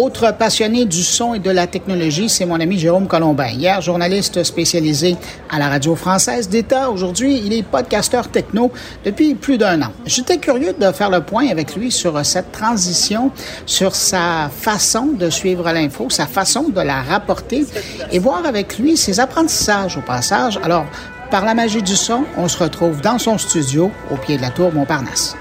Autre passionné du son et de la technologie, c'est mon ami Jérôme Colombin. Hier, journaliste spécialisé à la radio française d'État. Aujourd'hui, il est podcasteur techno depuis plus d'un an. J'étais curieux de faire le point avec lui sur cette transition, sur sa façon de suivre l'info, sa façon de la rapporter et voir avec lui ses apprentissages au passage. Alors, par la magie du son, on se retrouve dans son studio au pied de la tour Montparnasse.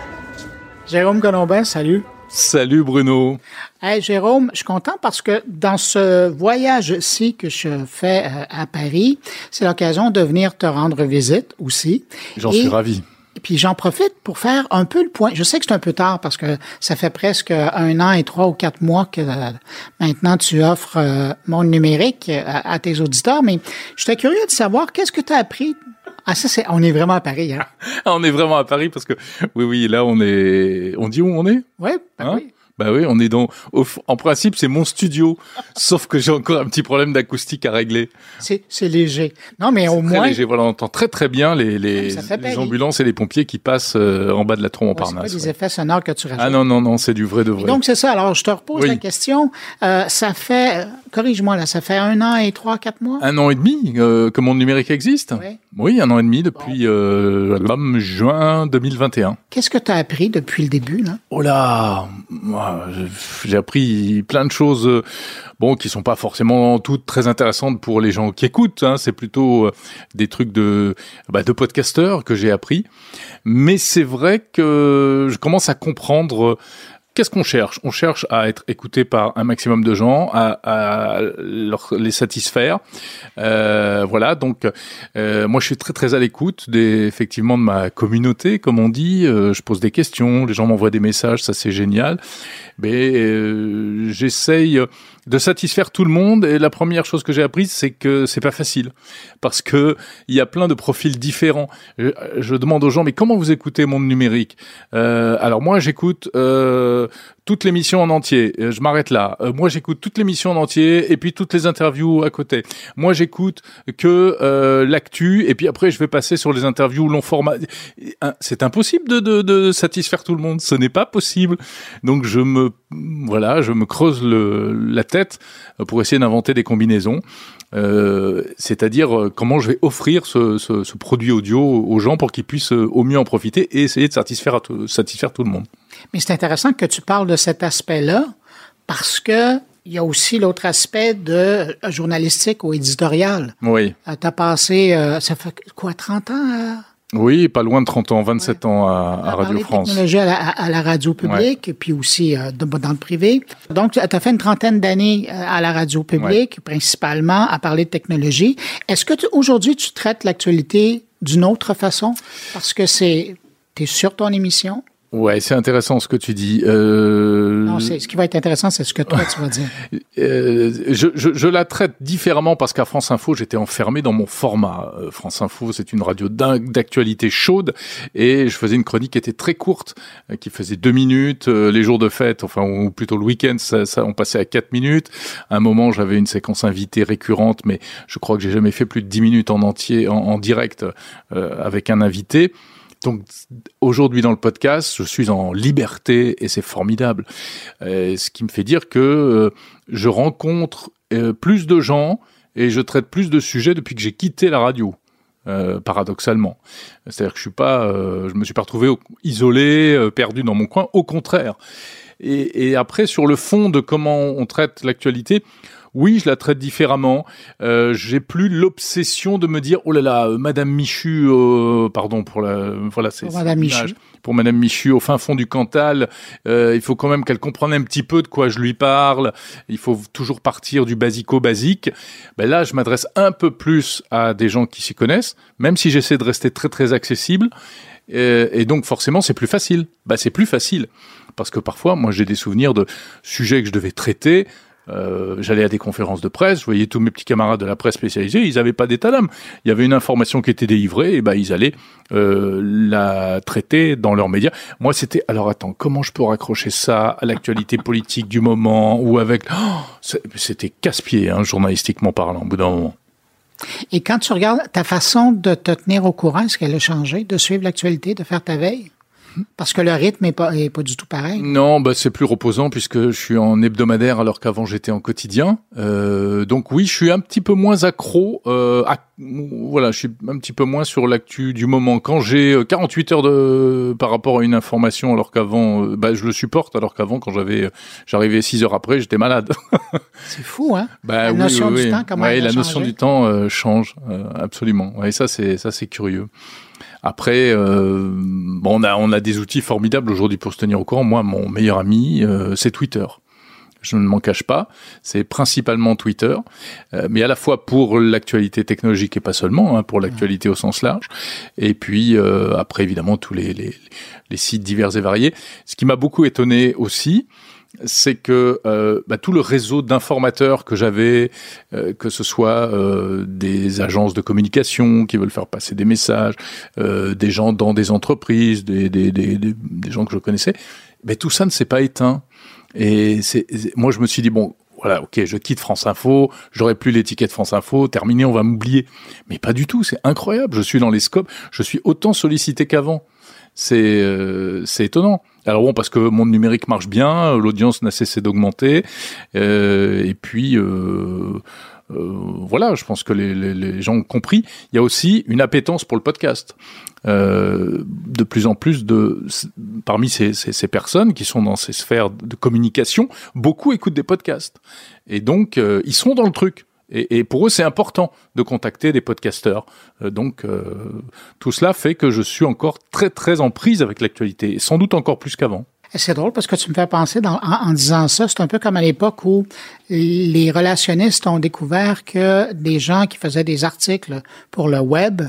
Jérôme Colombin, salut. Salut Bruno. Hey Jérôme, je suis content parce que dans ce voyage-ci que je fais euh, à Paris, c'est l'occasion de venir te rendre visite aussi. J'en suis ravi. Et puis j'en profite pour faire un peu le point. Je sais que c'est un peu tard parce que ça fait presque un an et trois ou quatre mois que euh, maintenant tu offres euh, Monde numérique à, à, tes auditeurs, mais j'étais curieux de savoir qu'est-ce que tu as appris ah, ça, c'est, on est vraiment à Paris, hein? on est vraiment à Paris parce que, oui, oui, là, on est, on dit où on est? Ouais, ben hein? oui. Bah oui, on est dans. en principe, c'est mon studio, sauf que j'ai encore un petit problème d'acoustique à régler. C'est, léger. Non, mais au moins. C'est léger. Voilà, on entend très très bien les, les, les ambulances et les pompiers qui passent euh, en bas de la trompe en Montparnasse. c'est pas des effets sonores que tu rajoutes. Ah non non non, c'est du vrai de vrai. donc c'est ça. Alors je te repose la question. Euh, ça fait, euh, corrige-moi là, ça fait un an et trois, quatre mois? Un an et demi euh, que mon numérique existe? Oui. Oui, un an et demi depuis euh, juin 2021. Qu'est-ce que tu as appris depuis le début là? Oh là, j'ai appris plein de choses, euh, bon, qui sont pas forcément toutes très intéressantes pour les gens qui écoutent. Hein, c'est plutôt euh, des trucs de bah, de podcasteurs que j'ai appris. Mais c'est vrai que je commence à comprendre qu'est-ce qu'on cherche? On cherche à être écouté par un maximum de gens, à, à leur, les satisfaire. Euh, voilà, donc euh, moi je suis très très à l'écoute effectivement de ma communauté, comme on dit. Euh, je pose des questions, les gens m'envoient des messages, ça c'est génial. Mais euh, j'essaye de satisfaire tout le monde. Et la première chose que j'ai apprise, c'est que c'est pas facile parce que il y a plein de profils différents. Je, demande aux gens, mais comment vous écoutez Monde Numérique? Euh, Alors moi, j'écoute euh, toute l'émission en entier. Euh, je m'arrête là. Euh, moi, j'écoute toute l'émission en entier et puis toutes les interviews à côté. Moi, j'écoute que euh, l'actu et puis après, je vais passer sur les interviews long format. C'est impossible de, de, de, satisfaire tout le monde. Ce n'est pas possible. Donc, je me voilà, je me creuse le, la tête pour essayer d'inventer des combinaisons. Euh, c'est-à-dire comment je vais offrir ce, ce, ce, produit audio aux gens pour qu'ils puissent au mieux en profiter et essayer de satisfaire, satisfaire tout le monde. Mais c'est intéressant que tu parles de cet aspect-là parce que il y a aussi l'autre aspect de euh, journalistique ou éditorial. Oui. Euh, tu as passé, euh, ça fait quoi, 30 ans? Oui, pas loin de 30 ans, 27 ans à, à Radio France. Technologie à la, à la radio publique, et puis aussi dans le privé. Donc, tu as fait une trentaine d'années à la radio publique, principalement à parler de technologie. Est-ce que aujourd'hui, tu traites l'actualité d'une autre façon? Parce que c'est, tu es sur ton émission, Ouais, c'est intéressant ce que tu dis. Euh... Non, ce qui va être intéressant, c'est ce que toi tu vas dire. euh, je, je, je, la traite différemment parce qu'à France Info, j'étais enfermé dans mon format. Euh, France Info, c'est une radio d'actualité chaude et je faisais une chronique qui était très courte, euh, qui faisait deux minutes. Euh, les jours de fête, enfin ou plutôt le week-end, ça, ça, on passait à quatre minutes. À un moment, j'avais une séquence invitée récurrente, mais je crois que j'ai jamais fait plus de dix minutes en entier, en, en direct avec un invité. Donc aujourd'hui dans le podcast, je suis en liberté et c'est formidable. Euh, ce qui me fait dire que euh, je rencontre euh, plus de gens et je traite plus de sujets depuis que j'ai quitté la radio. Paradoxalement, c'est-à-dire que je suis pas, je me suis pas retrouvé isolé, perdu dans mon coin. Au contraire. Et, après, sur le fond de comment on traite l'actualité, oui, je la traite différemment. Euh, j'ai plus l'obsession de me dire oh là là, euh, Madame Michu, euh, pardon pour la, voilà, c'est pour Madame Michu. Pour Madame Michu, au fin fond du Cantal, euh, il faut quand même qu'elle comprenne un petit peu de quoi je lui parle. Il faut toujours partir du basico-basique. Ben là, je m'adresse un peu plus à des gens qui s'y connaissent, même si j'essaie de rester très très accessible. Et, et donc forcément, c'est plus facile. Ben, c'est plus facile parce que parfois, moi, j'ai des souvenirs de sujets que je devais traiter euh, j'allais à des conférences de presse, je voyais tous mes petits camarades de la presse spécialisée, ils n'avaient pas d'état. Il y avait une information qui était délivrée, et ben ils allaient euh, la traiter dans leurs médias. Moi, c'était alors attends, comment je peux raccrocher ça à l'actualité politique du moment ou avec oh, c'était casse-pied, hein, journalistiquement parlant, au bout d'un moment. Et quand tu regardes ta façon de te tenir au courant, est-ce qu'elle a changé, de suivre l'actualité, de faire ta veille? Parce que le rythme est pas, est pas du tout pareil. Non, bah c'est plus reposant puisque je suis en hebdomadaire alors qu'avant j'étais en quotidien. Euh, donc oui, je suis un petit peu moins accro. Euh, à, voilà, je suis un petit peu moins sur l'actu du moment. Quand j'ai 48 euh, heures de par rapport à une information alors qu'avant, bah, je le supporte alors qu'avant quand j'avais, j'arrivais 6 heures après, j'étais malade. c'est fou, hein bah, La notion du temps, comment ouais, la notion du temps euh, change absolument. Ouais, ça c'est ça c'est curieux. Après, euh, bon, on a on a des outils formidables aujourd'hui pour se tenir au courant. Moi, mon meilleur ami, euh, c'est Twitter. Je ne m'en cache pas, c'est principalement Twitter, euh, mais à la fois pour l'actualité technologique et pas seulement, hein, pour l'actualité au sens large. Et puis après, évidemment, tous les, les, les sites divers et variés. Ce qui m'a beaucoup étonné aussi, c'est que euh, bah, tout le réseau d'informateurs que j'avais, euh, que ce soit euh, des agences de communication qui veulent faire passer des messages, des gens dans des entreprises, des, des, des, des gens que je connaissais, mais tout ça ne s'est pas éteint. Et c'est, moi, je me suis dit, bon, voilà, ok, je quitte France Info, j'aurai plus l'étiquette France Info, terminé, on va m'oublier. Mais pas du tout, c'est incroyable. Je suis dans les scopes, je suis autant sollicité qu'avant. C'est, c'est étonnant. Alors bon, parce que mon numérique marche bien, l'audience n'a cessé d'augmenter, euh, et puis euh, euh, voilà, je pense que les, gens ont compris. Il y a aussi une appétence pour le podcast. De plus en plus de parmi ces, personnes qui sont dans ces sphères de communication, beaucoup écoutent des podcasts, et donc ils sont dans le truc. Et, et, pour eux, c'est important de contacter des podcasteurs. Euh, donc, euh, tout cela fait que je suis encore très, très en prise avec l'actualité, et sans doute encore plus qu'avant. C'est drôle parce que tu me fais penser dans, en, en, disant ça, c'est un peu comme à l'époque où les relationnistes ont découvert que des gens qui faisaient des articles pour le web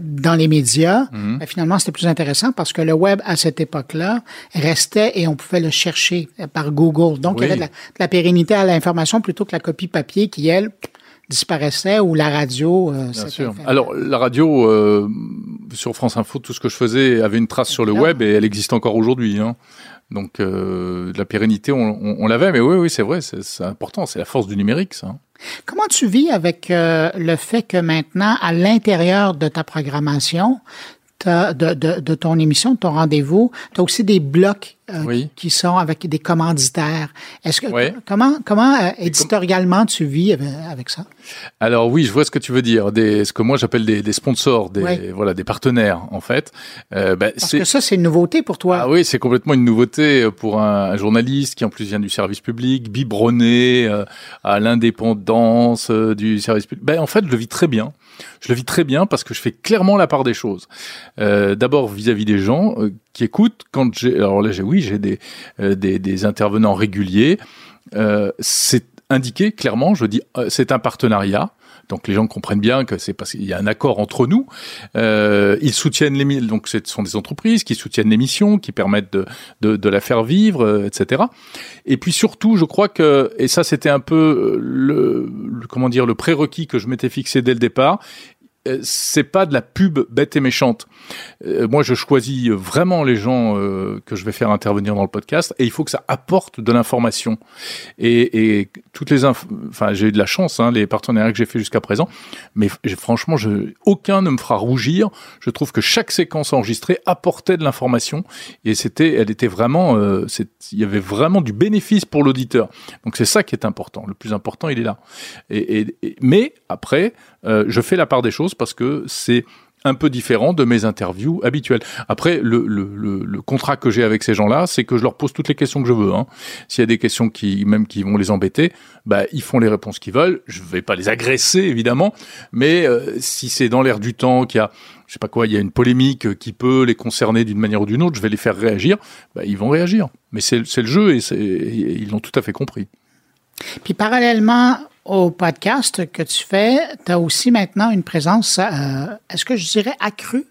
dans les médias, mmh. ben, finalement, c'était plus intéressant parce que le web, à cette époque-là, restait et on pouvait le chercher par Google. Donc, oui. il y avait de la, de la pérennité à l'information plutôt que la copie papier qui, elle, disparaissait ou la radio. Euh, Bien sûr. Alors la radio euh, sur France Info, tout ce que je faisais avait une trace sur le web et elle existe encore aujourd'hui. Hein. Donc euh, la pérennité, on, on, on l'avait, mais oui, oui, c'est vrai, c'est important, c'est la force du numérique, ça. Comment tu vis avec euh, le fait que maintenant, à l'intérieur de ta programmation, de, de, de, ton émission, de ton rendez-vous, tu as aussi des blocs euh, oui. qui, qui, sont avec des commanditaires. Est-ce que oui. comment comment euh, éditorialement tu vis avec, avec, ça? Alors oui, je vois ce que tu veux dire. Des, ce que moi j'appelle des, des, sponsors, des oui. voilà, des partenaires en fait. Euh, bah, Parce que ça c'est une nouveauté pour toi. Ah oui, c'est complètement une nouveauté pour un, un, journaliste qui en plus vient du service public, biberonné euh, à l'indépendance euh, du service public. Ben en fait, je le vis très bien. Je le vis très bien parce que je fais clairement la part des choses. Euh, D'abord vis-à-vis des gens euh, qui écoutent. Quand j'ai, alors là, j'ai oui, j'ai des, euh, des, des intervenants réguliers. C'est indiqué clairement. Je dis, euh, c'est un partenariat. Donc les gens comprennent bien que c'est parce qu'il y a un accord entre nous. Euh, ils soutiennent les donc ce sont des entreprises qui soutiennent l'émission, qui permettent de, de, de, la faire vivre, euh, etc. Et puis surtout, je crois que et ça c'était un peu le, comment dire le prérequis que je m'étais fixé dès le départ c'est pas de la pub bête et méchante. Euh, moi, je choisis vraiment les gens euh, que je vais faire intervenir dans le podcast, et il faut que ça apporte de l'information. Et, et, toutes les, enfin, j'ai eu de la chance, hein, les partenariats que j'ai fait jusqu'à présent, mais franchement, je, aucun ne me fera rougir. Je trouve que chaque séquence enregistrée apportait de l'information, et c'était, elle était vraiment, euh, il y avait vraiment du bénéfice pour l'auditeur. Donc c'est ça qui est important. Le plus important, il est là. Et, et mais après, euh, je fais la part des choses parce que c'est un peu différent de mes interviews habituelles. Après, le, contrat que j'ai avec ces gens-là, c'est que je leur pose toutes les questions que je veux. Hein. S'il y a des questions qui, même qui vont les embêter, bah, ils font les réponses qu'ils veulent. Je vais pas les agresser, évidemment, mais euh, si c'est dans l'air du temps, qu'il y a, je sais pas quoi, il y a une polémique qui peut les concerner d'une manière ou d'une autre, je vais les faire réagir. Bah, ils vont réagir. Mais c'est le jeu et ils l'ont tout à fait compris. Puis parallèlement au podcast que tu fais, tu as aussi maintenant une présence, euh, est-ce que je dirais accrue?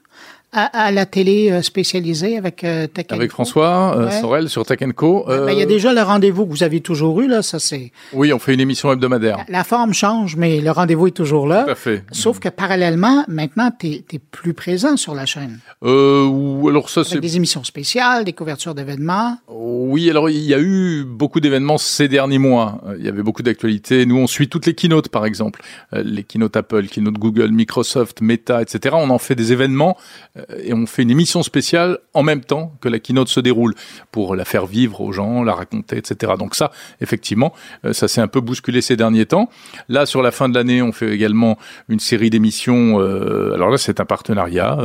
À, à, la télé euh, spécialisée avec euh, Tech Avec François euh, ouais. Sorel sur Tech Co. Euh... Ben, il y a déjà le rendez-vous que vous avez toujours eu, là, ça c'est... Oui, on fait une émission hebdomadaire. La, la forme change, mais le rendez-vous est toujours là. Tout à fait. Sauf que parallèlement, maintenant, tu es, plus présent sur la chaîne. Euh, alors ça c'est... des émissions spéciales, des couvertures d'événements. Oui, alors il y a eu beaucoup d'événements ces derniers mois. Il y avait beaucoup d'actualités. Nous, on suit toutes les keynotes, par exemple. Les keynotes Apple, keynote Google, Microsoft, Meta, etc. On en fait des événements et on fait une émission spéciale en même temps que la keynote se déroule pour la faire vivre aux gens, la raconter, etc. Donc ça, effectivement, ça s'est un peu bousculé ces derniers temps. Là, sur la fin de l'année, on fait également une série d'émissions. alors là, c'est un partenariat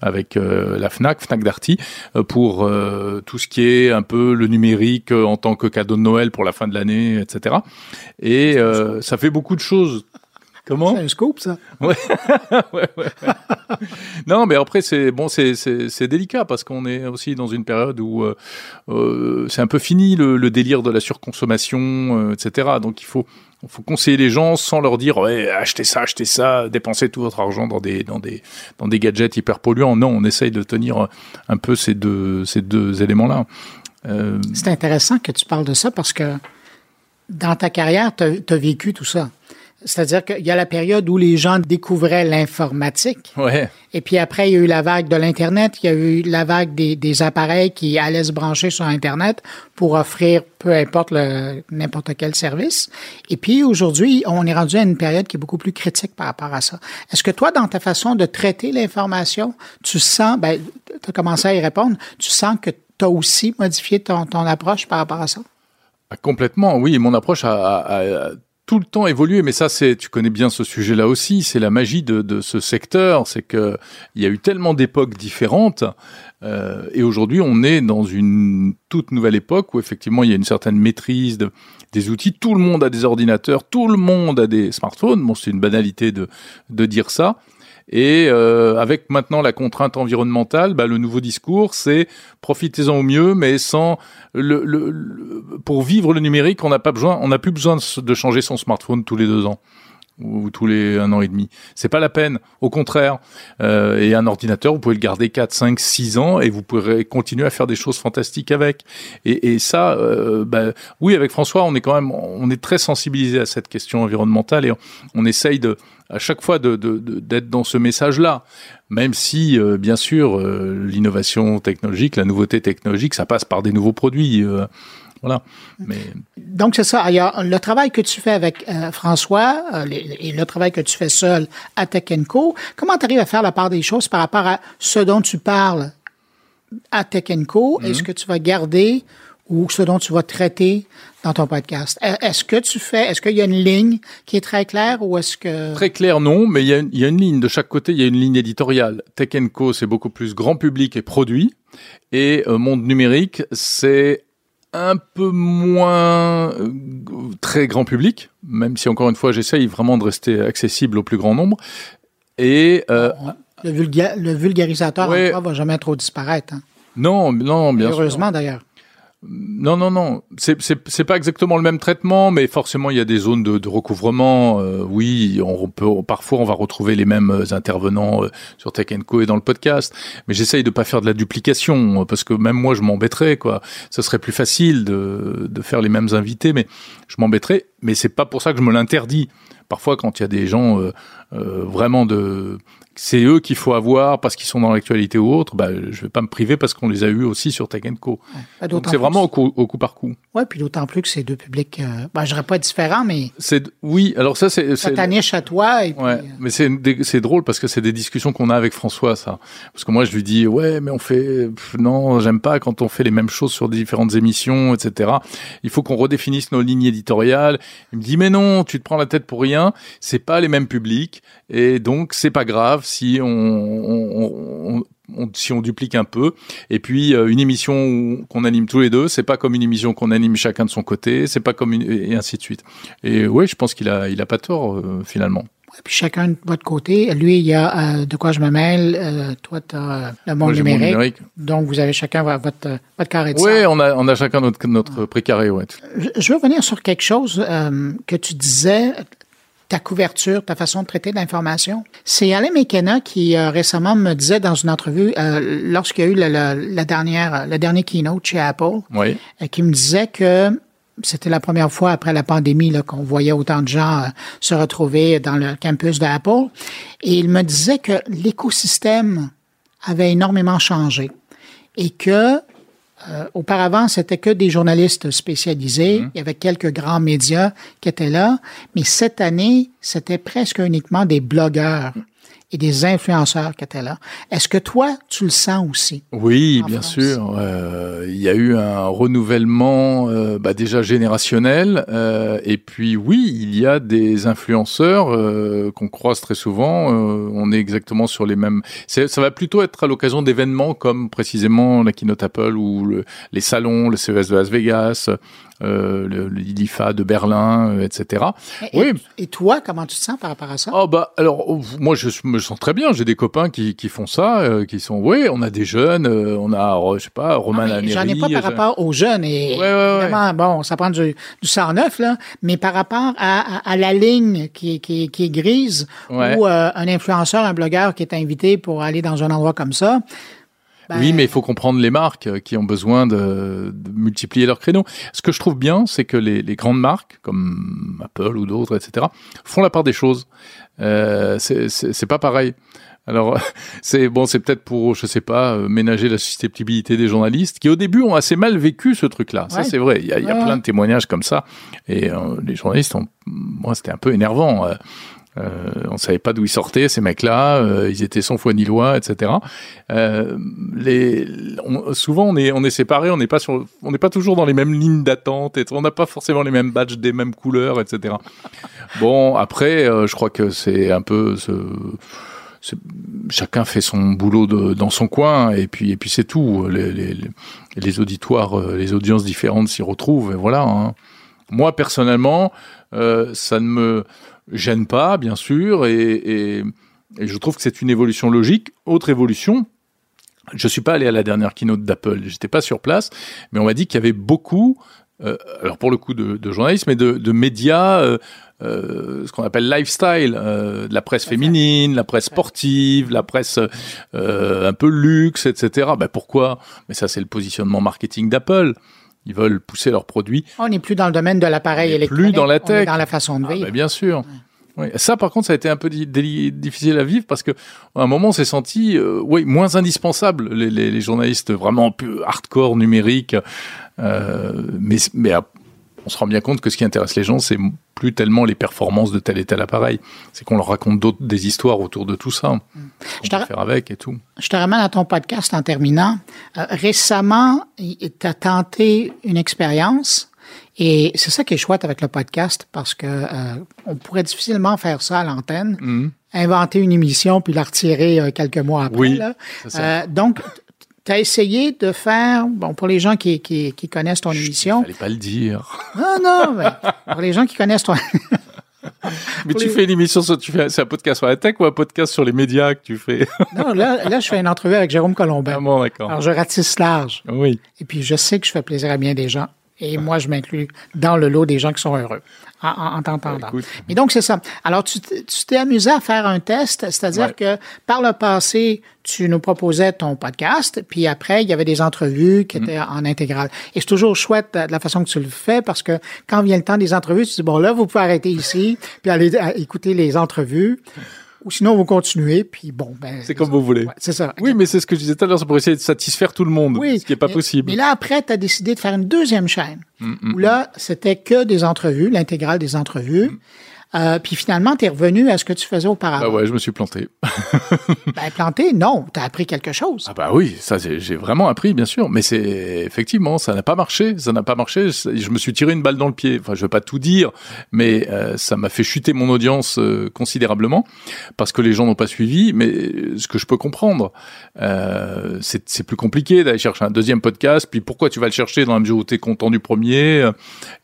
avec la Fnac, Fnac Darty, pour tout ce qui est un peu le numérique en tant que cadeau de Noël pour la fin de l'année, etc. Et ça fait beaucoup de choses Comment C'est un scoop, ça. Ouais. ouais, ouais, non, mais après, c'est bon, c'est délicat parce qu'on est aussi dans une période où euh, euh, c'est un peu fini le, délire de la surconsommation, euh, etc. Donc il faut, faut conseiller les gens sans leur dire ouais, achetez ça, achetez ça, dépensez tout votre argent dans des, dans des, dans des gadgets hyper polluants. Non, on essaye de tenir un peu ces deux, ces deux éléments-là. C'est intéressant que tu parles de ça parce que dans ta carrière, tu as, vécu tout ça. C'est-à-dire qu'il y a la période où les gens découvraient l'informatique. Ouais. Et puis après, il y a eu la vague de l'Internet, il y a eu la vague des, des, appareils qui allaient se brancher sur Internet pour offrir peu importe n'importe quel service. Et puis aujourd'hui, on est rendu à une période qui est beaucoup plus critique par rapport à ça. Est-ce que toi, dans ta façon de traiter l'information, tu sens, ben, tu as commencé à y répondre, tu sens que tu as aussi modifié ton, ton approche par rapport à ça? Ah, complètement, oui. Mon approche a, a tout le temps évolué, mais ça, c'est, tu connais bien ce sujet-là aussi, c'est la magie de, ce secteur, c'est que il y a eu tellement d'époques différentes, euh, et aujourd'hui, on est dans une toute nouvelle époque où effectivement, il y a une certaine maîtrise de, des outils. Tout le monde a des ordinateurs, tout le monde a des smartphones. Bon, c'est une banalité de dire ça. Et euh, avec maintenant la contrainte environnementale, bah, le nouveau discours, c'est profitez-en au mieux, mais sans le, le, pour vivre le numérique, on n'a pas besoin, on n'a plus besoin de changer son smartphone tous les deux ans ou tous les un an et demi. C'est pas la peine. Au contraire. Euh, et un ordinateur, vous pouvez le garder 4, 5, 6 ans et vous pourrez continuer à faire des choses fantastiques avec. Et, et ça, euh, bah, oui, avec François, on est quand même, on est très sensibilisé à cette question environnementale et on, essaye de, à chaque fois d'être de, de, dans ce message-là. Même si, euh, bien sûr, euh, l'innovation technologique, la nouveauté technologique, ça passe par des nouveaux produits. Euh, voilà. Mais... Donc, c'est ça. Il y a le travail que tu fais avec François et le travail que tu fais seul à Tech Co. Comment tu arrives à faire la part des choses par rapport à ce dont tu parles à Tech Co? Mm-hmm. Est-ce que tu vas garder ou ce dont tu vas traiter dans ton podcast? Est-ce que tu fais, est-ce qu'il y a une ligne qui est très claire ou est-ce que... Très clair, non, mais il y, a une, il y, a une, ligne. De chaque côté, il y a une ligne éditoriale. Tech Co, c'est beaucoup plus grand public et produit. Et euh, Monde Numérique, c'est un peu moins euh, très grand public, même si encore une fois, j'essaye vraiment de rester accessible au plus grand nombre. Et... Euh, le, le, vulgarisateur, ouais, en va jamais trop disparaître. Hein. Non, non, bien Heureusement, d'ailleurs. Non, non, non. C'est, pas exactement le même traitement, mais forcément, il y a des zones de, de recouvrement. Euh, oui, on peut, parfois, on va retrouver les mêmes euh, intervenants euh, sur Tech Co et dans le podcast. Mais j'essaye de pas faire de la duplication, parce que même moi, je m'embêterais, quoi. Ce serait plus facile de, de faire les mêmes invités, mais je m'embêterais. Mais c'est pas pour ça que je me l'interdis. Parfois, quand il y a des gens vraiment de c'est eux qu'il faut avoir parce qu'ils sont dans l'actualité ou autre, bah, je vais pas me priver parce qu'on les a eus aussi sur Tech Co. Bah, c'est vraiment au coup, au coup, par coup. Oui, puis d'autant plus que c'est deux publics, euh, bah, je dirais pas différents, mais. C'est, oui, alors ça, c'est. Ça ta niche à toi. Et ouais, mais c'est, c'est drôle parce que c'est des discussions qu'on a avec François, ça. Parce que moi, je lui dis, ouais, mais on fait, non, j'aime pas quand on fait les mêmes choses sur différentes émissions, etc. Il faut qu'on redéfinisse nos lignes éditoriales. Il me dit, mais non, tu te prends la tête pour rien. C'est pas les mêmes publics. Et donc, c'est pas grave si on, si on duplique un peu. Et puis euh, une émission qu'on anime tous les deux, c'est pas comme une émission qu'on anime chacun de son côté, c'est pas comme une, et ainsi de suite. Et oui, je pense qu'il a, il a pas tort euh, finalement. Et puis chacun de votre côté, lui, il y a euh, de quoi je me mêle, toi, tu as le monde numérique, Donc, vous avez chacun votre, votre carré de Oui, on a, on a chacun notre, notre précaré, ouais. Je, veux revenir sur quelque chose que tu disais ta couverture, ta façon de traiter l'information. C'est Alain McKenna qui euh, récemment me disait dans une entrevue, euh, lorsqu'il y a eu la, dernière, le dernier keynote chez Apple, oui. Euh, qui me disait que c'était la première fois après la pandémie qu'on voyait autant de gens se retrouver dans le campus d'Apple. Et il me disait que l'écosystème avait énormément changé et que euh, auparavant, c'était que des journalistes spécialisés. Mhm. Il y avait quelques grands médias qui étaient là. Mais cette année, c'était presque uniquement des blogueurs. Et des influenceurs qui étaient là. Est-ce que toi, tu le sens aussi? Oui, bien sûr. Euh, il y a eu un renouvellement euh, bah, déjà générationnel. Euh, et puis oui, il y a des influenceurs euh, qu'on croise très souvent. Euh, on est exactement sur les mêmes... Ça va plutôt être à l'occasion d'événements comme précisément la Keynote Apple ou le, les salons, le CES de Las Vegas, euh, le, de Berlin, euh, etc. Et, oui. Et toi, comment tu te sens par rapport à ça? Oh bah alors oh, moi je me sens très bien. J'ai des copains qui, qui font ça, euh, qui sont oui, on a des jeunes, euh, on a je sais pas Romain ah, J'en ai pas par rapport aux jeunes et ouais, ouais, évidemment ouais. bon ça prend du, du 109 là, mais par rapport à, à, à la ligne qui, qui, qui est grise ou euh, un influenceur, un blogueur qui est invité pour aller dans un endroit comme ça. Ben... Oui, mais il faut comprendre les marques euh, qui ont besoin de, de multiplier leurs créneaux. Ce que je trouve bien, c'est que les, les, grandes marques, comme Apple ou d'autres, etc., font la part des choses. Euh, c'est pas pareil. Alors, c'est bon, c'est peut-être pour, je sais pas, euh, ménager la susceptibilité des journalistes qui, au début, ont assez mal vécu ce truc-là. Ça, c'est vrai. Il y a, y plein de témoignages comme ça. Et euh, les journalistes, ont, moi, c'était un peu énervant. Euh, on savait pas d'où ils sortaient ces mecs-là, euh, ils étaient sans foi ni loi, etc. Euh, les, on, souvent on est on est séparés, on n'est pas sur, on n'est pas toujours dans les mêmes lignes d'attente, on n'a pas forcément les mêmes badges des mêmes couleurs, etc. Bon après, euh, je crois que c'est un peu ce chacun fait son boulot de, dans son coin et puis et puis c'est tout. Les, les, les, auditoires, euh, les audiences différentes s'y retrouvent et voilà. Hein. Moi personnellement, euh, ça ne me gêne pas, bien sûr, et, et, et je trouve que c'est une évolution logique. Autre évolution, je suis pas allé à la dernière keynote d'Apple, j'étais pas sur place, mais on m'a dit qu'il y avait beaucoup, euh, alors pour le coup de, de journalisme, mais de, de médias, euh, euh, ce qu'on appelle lifestyle, euh, de la presse féminine, la presse sportive, la presse euh, un peu luxe, etc. Ben pourquoi? Mais ça c'est le positionnement marketing d'Apple. Ils veulent pousser leurs produits. On n'est plus dans le domaine de l'appareil électronique. Plus dans la tech. On est dans la façon de vivre. Ah, bien sûr. Ouais. Oui. Ça, par contre, ça a été un peu difficile à vivre parce que à un moment, on s'est senti, euh, oui, moins indispensable les, les, les, journalistes vraiment plus hardcore numérique. Euh, mais, mais on se rend bien compte que ce qui intéresse les gens, c'est plus tellement les performances de tel et tel appareil. C'est qu'on leur raconte d'autres des histoires autour de tout ça. Mm. Je peut faire avec et tout. Je te ramène à ton podcast en terminant. Euh, récemment, tu as tenté une expérience et c'est ça qui est chouette avec le podcast parce que euh, on pourrait difficilement faire ça à l'antenne, mmh. inventer une émission puis la retirer euh, quelques mois après. Oui, là. Donc, tu as essayé de faire, bon, pour les gens qui, qui, qui connaissent ton Chut, émission. Il fallait pas le dire. Non, non, mais pour les gens qui connaissent ton. Mais tu les... fais une émission sur, tu fais, c'est un podcast sur la tech ou un podcast sur les médias que tu fais? non, là, là, je fais une entrevue avec Jérôme Colombin. Ah bon, d'accord. Alors, je ratisse large. Oui. Et puis, je sais que je fais plaisir à bien des gens. Et moi, je m'inclus dans le lot des gens qui sont heureux en, en, en t'entendant. Mais donc, c'est ça. Alors, tu t'es amusé à faire un test, c'est-à-dire ouais. que par le passé, tu nous proposais ton podcast, puis après, il y avait des entrevues qui étaient mmh. en intégrale. Et c'est toujours chouette de la façon que tu le fais, parce que quand vient le temps des entrevues, tu dis, bon, là, vous pouvez arrêter ici, puis aller écouter les entrevues ou sinon vous continuez, puis bon, ben. C'est comme vous voulez. Ouais, c'est ça. Oui, mais c'est ce que je disais tout à l'heure, c'est pour essayer de satisfaire tout le monde, oui, ce qui n'est pas mais, possible. Mais là, après, tu as décidé de faire une deuxième chaîne, mm -hmm. où là, c'était que des entrevues, l'intégrale des entrevues. Mm. Euh, puis finalement, tu es revenu à ce que tu faisais auparavant. Ah ouais, je me suis planté. ben, planté, non. Tu as appris quelque chose. Ah bah oui, ça j'ai vraiment appris, bien sûr. Mais c'est effectivement, ça n'a pas marché. Ça n'a pas marché. Je me suis tiré une balle dans le pied. Enfin, je veux pas tout dire, mais euh, ça m'a fait chuter mon audience euh, considérablement parce que les gens n'ont pas suivi. Mais ce que je peux comprendre, euh, c'est plus compliqué d'aller chercher un deuxième podcast. Puis pourquoi tu vas le chercher dans la mesure où tu es content du premier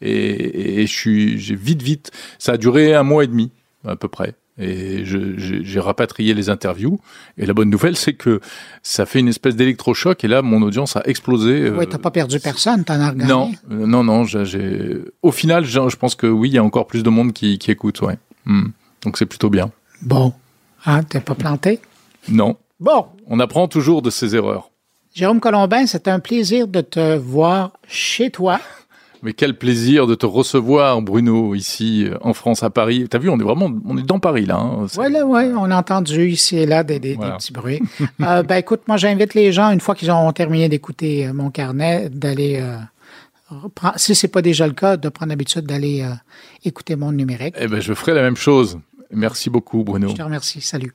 Et, et je suis, j'ai vite, vite. Ça a duré un mois et demi, à peu près. Et j'ai rapatrié les interviews. Et la bonne nouvelle, c'est que ça fait une espèce d'électrochoc. Et là, mon audience a explosé. Oui, t'as pas perdu personne, t'en as regardé. Non, euh, non, non. J'ai. Au final, je pense que oui, il y a encore plus de monde qui, qui écoute. Ouais. Hmm. Donc c'est plutôt bien. Bon, hein, t'es pas planté? Non. Bon. On apprend toujours de ses erreurs. Jérôme Colombin, c'est un plaisir de te voir chez toi. Mais quel plaisir de te recevoir, Bruno, ici en France, à Paris. T'as vu, on est vraiment, on est dans Paris là. Hein. Oui, là, ouais, on a entendu ici et là des, des, voilà. des petits bruits. euh, ben écoute, moi j'invite les gens une fois qu'ils ont terminé d'écouter euh, mon carnet, d'aller, euh, si c'est pas déjà le cas, de prendre l'habitude d'aller euh, écouter mon numérique. Eh ben, je ferai la même chose. Merci beaucoup, Bruno. Je te remercie. Salut.